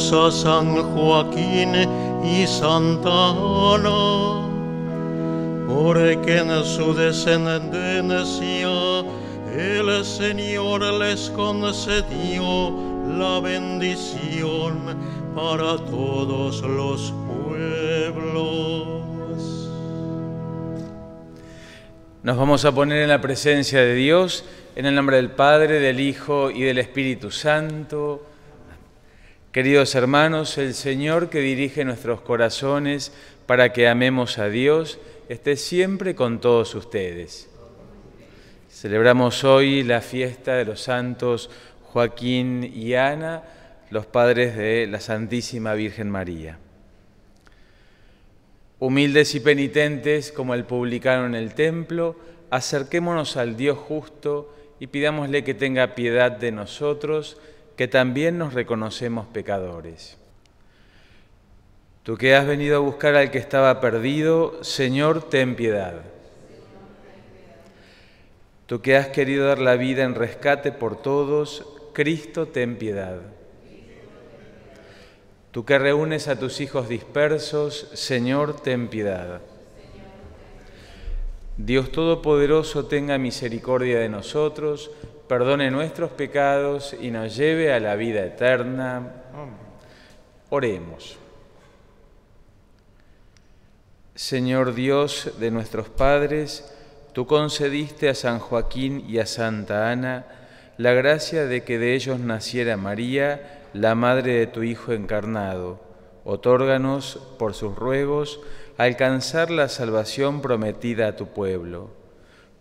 Salvemos a San Joaquín y Santa Ana, porque en su descendencia el Señor les concedió la bendición para todos los pueblos. Nos vamos a poner en la presencia de Dios, en el nombre del Padre, del Hijo y del Espíritu Santo. Queridos hermanos, el Señor que dirige nuestros corazones para que amemos a Dios, esté siempre con todos ustedes. Celebramos hoy la fiesta de los santos Joaquín y Ana, los padres de la Santísima Virgen María. Humildes y penitentes como el publicano en el templo, acerquémonos al Dios justo y pidámosle que tenga piedad de nosotros, que también nos reconocemos pecadores. Tú que has venido a buscar al que estaba perdido, Señor, ten piedad. Tú que has querido dar la vida en rescate por todos, Cristo, ten piedad. Tú que reúnes a tus hijos dispersos, Señor, ten piedad. Dios Todopoderoso tenga misericordia de nosotros, perdone nuestros pecados y nos lleve a la vida eterna. Oremos. Señor Dios de nuestros padres, tú concediste a San Joaquín y a Santa Ana la gracia de que de ellos naciera María, la madre de tu Hijo encarnado. Otórganos, por sus ruegos, alcanzar la salvación prometida a tu pueblo.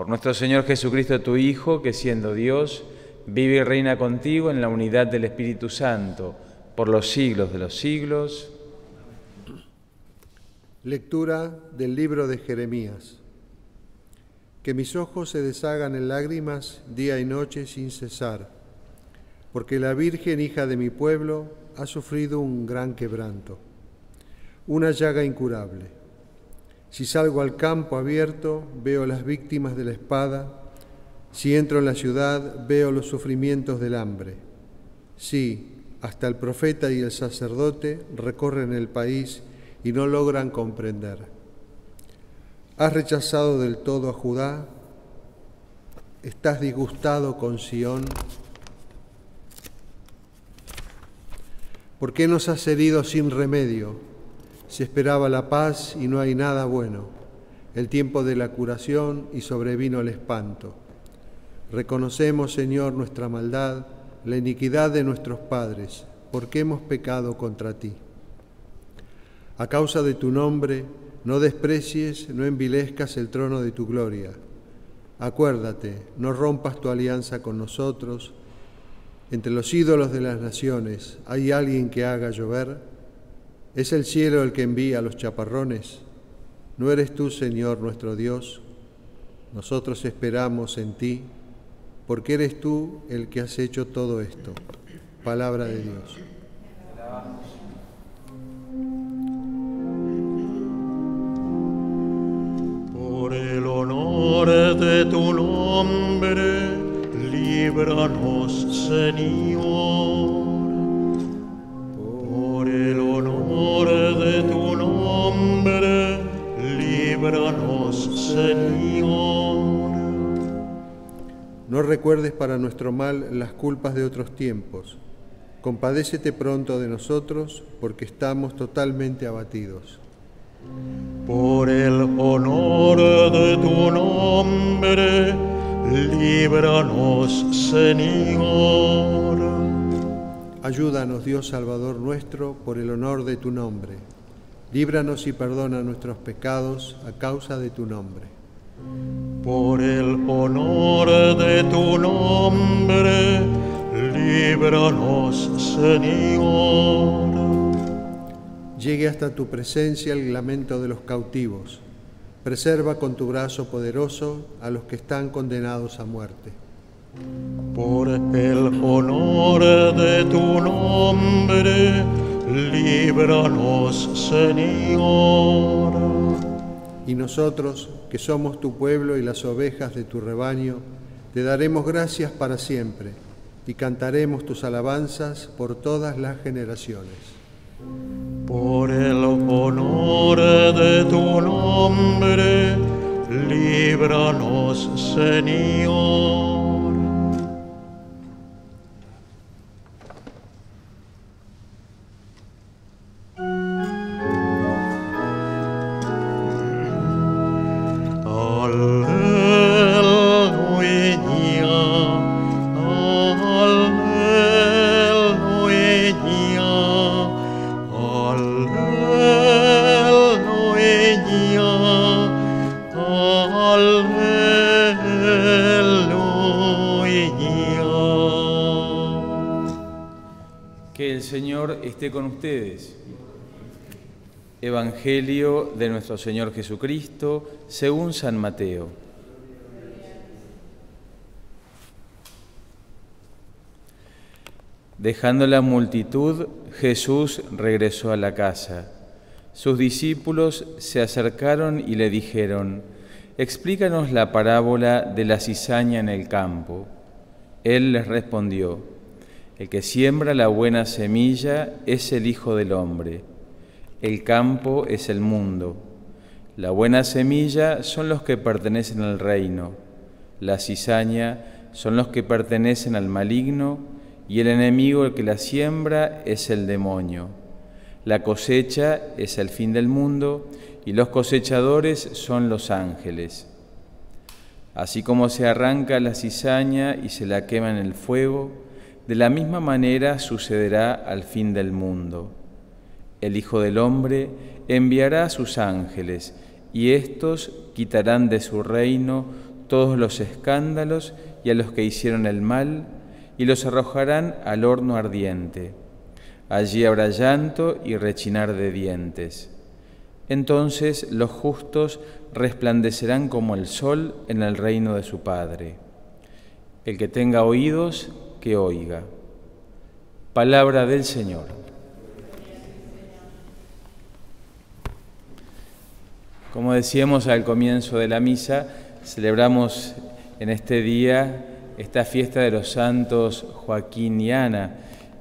Por nuestro Señor Jesucristo, tu Hijo, que siendo Dios, vive y reina contigo en la unidad del Espíritu Santo, por los siglos de los siglos. Lectura del libro de Jeremías. Que mis ojos se deshagan en lágrimas día y noche sin cesar, porque la Virgen, hija de mi pueblo, ha sufrido un gran quebranto, una llaga incurable. Si salgo al campo abierto, veo las víctimas de la espada, si entro en la ciudad, veo los sufrimientos del hambre. Sí, hasta el profeta y el sacerdote recorren el país y no logran comprender. Has rechazado del todo a Judá, estás disgustado con Sión. ¿Por qué nos has herido sin remedio? Se esperaba la paz y no hay nada bueno, el tiempo de la curación y sobrevino el espanto. Reconocemos, Señor, nuestra maldad, la iniquidad de nuestros padres, porque hemos pecado contra ti. A causa de tu nombre, no desprecies, no envilezcas el trono de tu gloria. Acuérdate, no rompas tu alianza con nosotros. Entre los ídolos de las naciones, ¿hay alguien que haga llover? ¿Es el cielo el que envía los chaparrones? ¿No eres tú, Señor, nuestro Dios? Nosotros esperamos en ti, porque eres tú el que has hecho todo esto. Palabra de Dios. Por el honor de tu nombre, líbranos, Señor. Líbranos, Señor. No recuerdes para nuestro mal las culpas de otros tiempos. Compadécete pronto de nosotros, porque estamos totalmente abatidos. Por el honor de tu nombre, líbranos, Señor. Ayúdanos, Dios Salvador nuestro, por el honor de tu nombre. Líbranos y perdona nuestros pecados a causa de tu nombre. Por el honor de tu nombre, líbranos, Señor. Llegue hasta tu presencia el lamento de los cautivos. Preserva con tu brazo poderoso a los que están condenados a muerte. Por el honor de tu nombre, líbranos, Señor. Y nosotros, que somos tu pueblo y las ovejas de tu rebaño, te daremos gracias para siempre, y cantaremos tus alabanzas por todas las generaciones. Por el honor de tu nombre, líbranos, Señor. Evangelio de nuestro Señor Jesucristo según San Mateo. Dejando la multitud, Jesús regresó a la casa. Sus discípulos se acercaron y le dijeron, Explícanos la parábola de la cizaña en el campo. Él les respondió, el que siembra la buena semilla es el Hijo del Hombre. El campo es el mundo. La buena semilla son los que pertenecen al reino. La cizaña son los que pertenecen al maligno y el enemigo el que la siembra es el demonio. La cosecha es el fin del mundo y los cosechadores son los ángeles. Así como se arranca la cizaña y se la quema en el fuego, de la misma manera sucederá al fin del mundo. El Hijo del Hombre enviará a sus ángeles, y éstos quitarán de su reino todos los escándalos y a los que hicieron el mal, y los arrojarán al horno ardiente. Allí habrá llanto y rechinar de dientes. Entonces los justos resplandecerán como el sol en el reino de su Padre. El que tenga oídos, que oiga. Palabra del Señor. Como decíamos al comienzo de la misa, celebramos en este día esta fiesta de los santos Joaquín y Ana.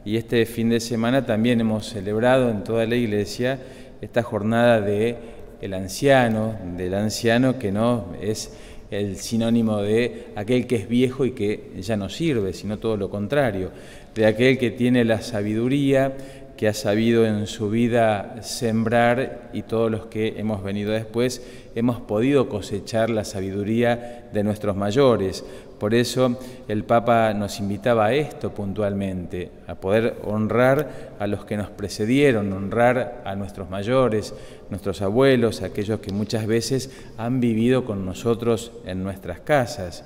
Y este fin de semana también hemos celebrado en toda la iglesia esta jornada de el anciano, del anciano que no es el sinónimo de aquel que es viejo y que ya no sirve, sino todo lo contrario, de aquel que tiene la sabiduría, que ha sabido en su vida sembrar y todos los que hemos venido después hemos podido cosechar la sabiduría de nuestros mayores. Por eso el Papa nos invitaba a esto puntualmente, a poder honrar a los que nos precedieron, honrar a nuestros mayores, nuestros abuelos, aquellos que muchas veces han vivido con nosotros en nuestras casas.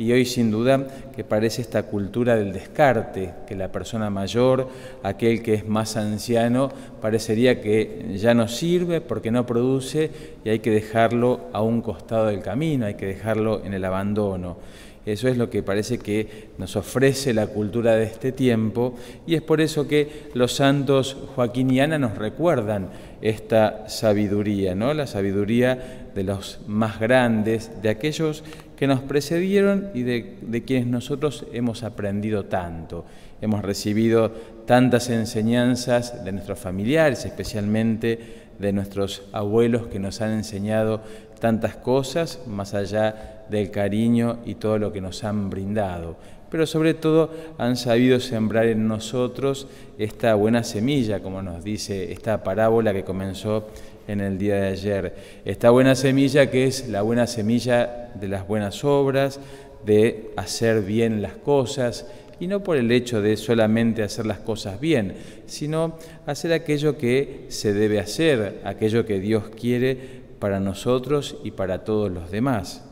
Y hoy sin duda que parece esta cultura del descarte, que la persona mayor, aquel que es más anciano, parecería que ya no sirve porque no produce y hay que dejarlo a un costado del camino, hay que dejarlo en el abandono. Eso es lo que parece que nos ofrece la cultura de este tiempo y es por eso que los santos Joaquín y Ana nos recuerdan esta sabiduría, ¿no? La sabiduría de los más grandes, de aquellos que nos precedieron y de, quienes nosotros hemos aprendido tanto. Hemos recibido tantas enseñanzas de nuestros familiares, especialmente de nuestros abuelos que nos han enseñado tantas cosas más allá del cariño y todo lo que nos han brindado, pero sobre todo han sabido sembrar en nosotros esta buena semilla, como nos dice esta parábola que comenzó en el día de ayer. Esta buena semilla que es la buena semilla de las buenas obras, de hacer bien las cosas, y no por el hecho de solamente hacer las cosas bien, sino hacer aquello que se debe hacer, aquello que Dios quiere para nosotros y para todos los demás.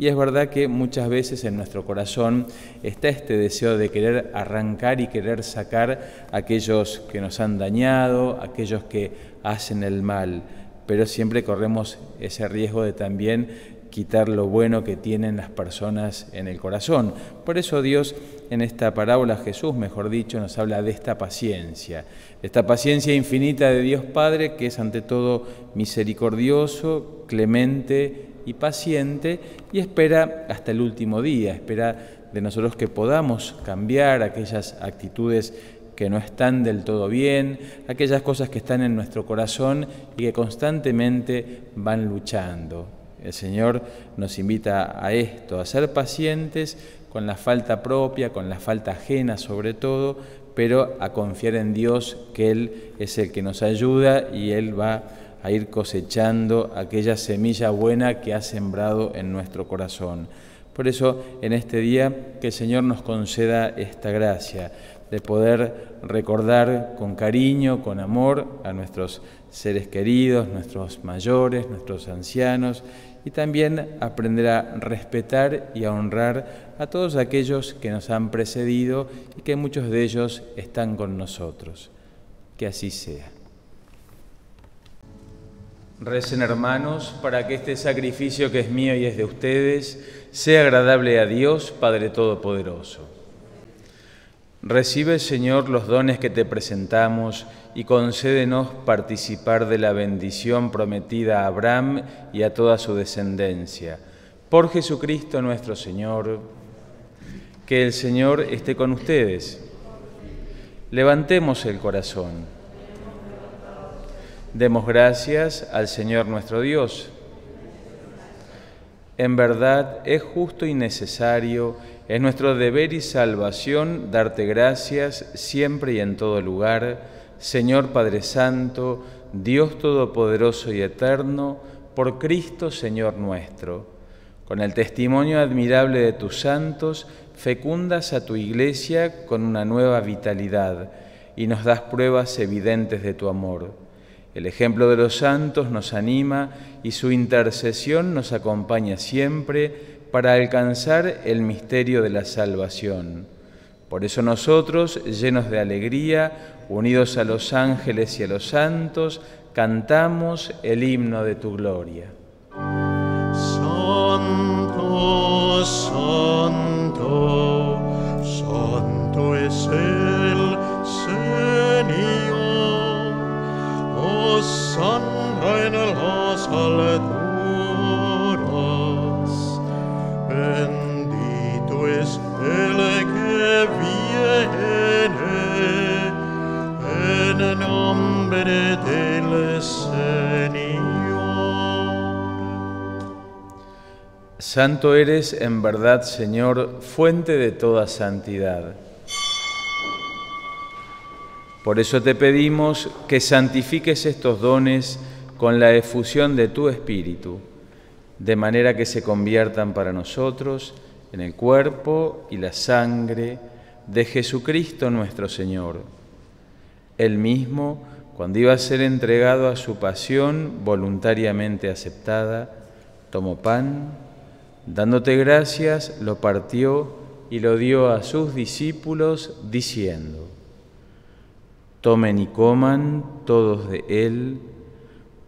Y es verdad que muchas veces en nuestro corazón está este deseo de querer arrancar y querer sacar a aquellos que nos han dañado, aquellos que hacen el mal, pero siempre corremos ese riesgo de también quitar lo bueno que tienen las personas en el corazón. Por eso Dios en esta parábola, Jesús, mejor dicho, nos habla de esta paciencia, esta paciencia infinita de Dios Padre, que es ante todo misericordioso, clemente y paciente y espera hasta el último día, espera de nosotros que podamos cambiar aquellas actitudes que no están del todo bien, aquellas cosas que están en nuestro corazón y que constantemente van luchando. El Señor nos invita a esto, a ser pacientes con la falta propia, con la falta ajena sobre todo, pero a confiar en Dios que Él es el que nos ayuda y Él va a ir cosechando aquella semilla buena que ha sembrado en nuestro corazón. Por eso en este día que el Señor nos conceda esta gracia de poder recordar con cariño, con amor a nuestros seres queridos, nuestros mayores, nuestros ancianos y también aprender a respetar y a honrar a todos aquellos que nos han precedido y que muchos de ellos están con nosotros. Que así sea. Recen hermanos para que este sacrificio que es mío y es de ustedes sea agradable a Dios Padre Todopoderoso. Recibe, Señor, los dones que te presentamos y concédenos participar de la bendición prometida a Abraham y a toda su descendencia. Por Jesucristo nuestro Señor, que el Señor esté con ustedes. Levantemos el corazón. Demos gracias al Señor nuestro Dios. En verdad es justo y necesario, es nuestro deber y salvación darte gracias siempre y en todo lugar, Señor Padre Santo, Dios Todopoderoso y Eterno, por Cristo Señor nuestro. Con el testimonio admirable de tus santos, fecundas a tu iglesia con una nueva vitalidad y nos das pruebas evidentes de tu amor. El ejemplo de los santos nos anima y su intercesión nos acompaña siempre para alcanzar el misterio de la salvación. Por eso nosotros, llenos de alegría, unidos a los ángeles y a los santos, cantamos el himno de tu gloria. Santo, santo, santo es el Bendito es el que viene en nombre del Señor. Santo eres en verdad, Señor, fuente de toda santidad. Por eso te pedimos que santifiques estos dones con la efusión de tu Espíritu, de manera que se conviertan para nosotros en el cuerpo y la sangre de Jesucristo nuestro Señor. Él mismo, cuando iba a ser entregado a su pasión voluntariamente aceptada, tomó pan, dándote gracias, lo partió y lo dio a sus discípulos, diciendo, Tomen y coman todos de él,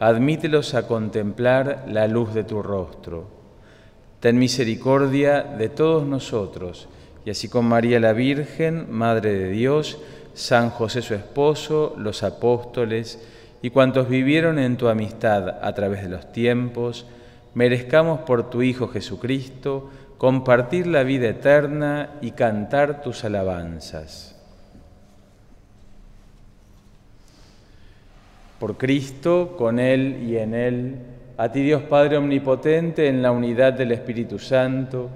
admítelos a contemplar la luz de tu rostro. Ten misericordia de todos nosotros, y así con María la Virgen, Madre de Dios, San José su esposo, los apóstoles y cuantos vivieron en tu amistad a través de los tiempos, merezcamos por tu Hijo Jesucristo compartir la vida eterna y cantar tus alabanzas. Por Cristo, con Él y en Él, a ti Dios Padre Omnipotente, en la unidad del Espíritu Santo,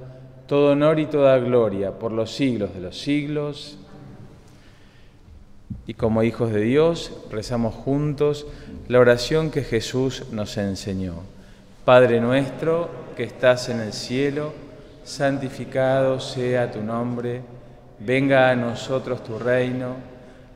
todo honor y toda gloria por los siglos de los siglos. Y como hijos de Dios, rezamos juntos la oración que Jesús nos enseñó. Padre nuestro que estás en el cielo, santificado sea tu nombre, venga a nosotros tu reino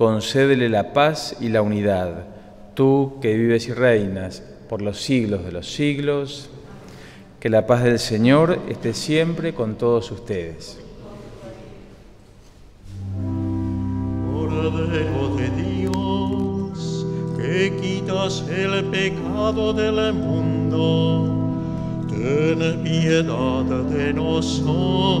concédele la paz y la unidad, tú que vives y reinas por los siglos de los siglos, que la paz del Señor esté siempre con todos ustedes. Cordero de Dios, que quitas el pecado del mundo, ten piedad de nosotros.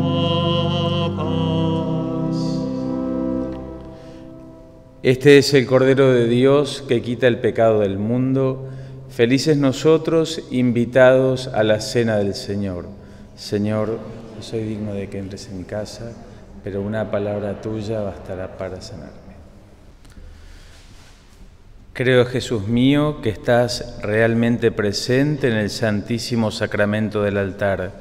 Este es el Cordero de Dios que quita el pecado del mundo. Felices nosotros invitados a la cena del Señor. Señor, no soy digno de que entres en mi casa, pero una palabra tuya bastará para sanarme. Creo, Jesús mío, que estás realmente presente en el santísimo sacramento del altar.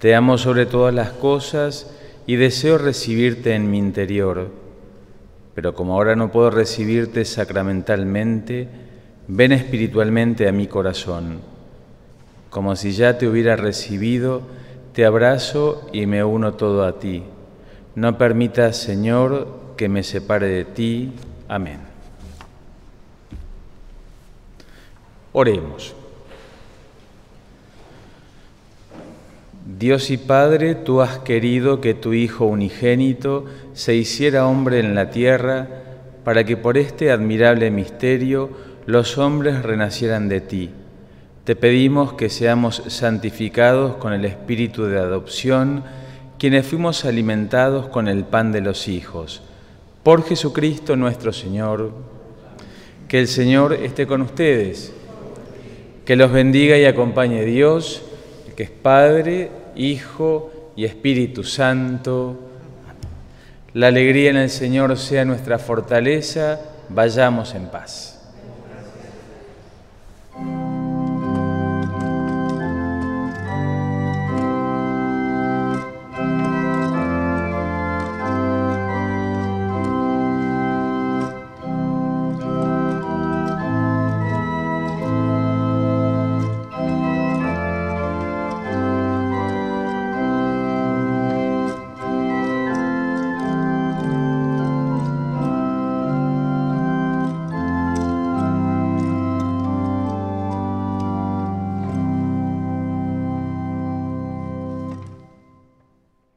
Te amo sobre todas las cosas y deseo recibirte en mi interior pero como ahora no puedo recibirte sacramentalmente, ven espiritualmente a mi corazón. Como si ya te hubiera recibido, te abrazo y me uno todo a ti. No permitas, Señor, que me separe de ti. Amén. Oremos. Dios y Padre, tú has querido que tu Hijo unigénito se hiciera hombre en la tierra para que por este admirable misterio los hombres renacieran de ti. Te pedimos que seamos santificados con el espíritu de adopción, quienes fuimos alimentados con el pan de los hijos. Por Jesucristo nuestro Señor, que el Señor esté con ustedes, que los bendiga y acompañe Dios, que es Padre, Hijo y Espíritu Santo. La alegría en el Señor sea nuestra fortaleza. Vayamos en paz.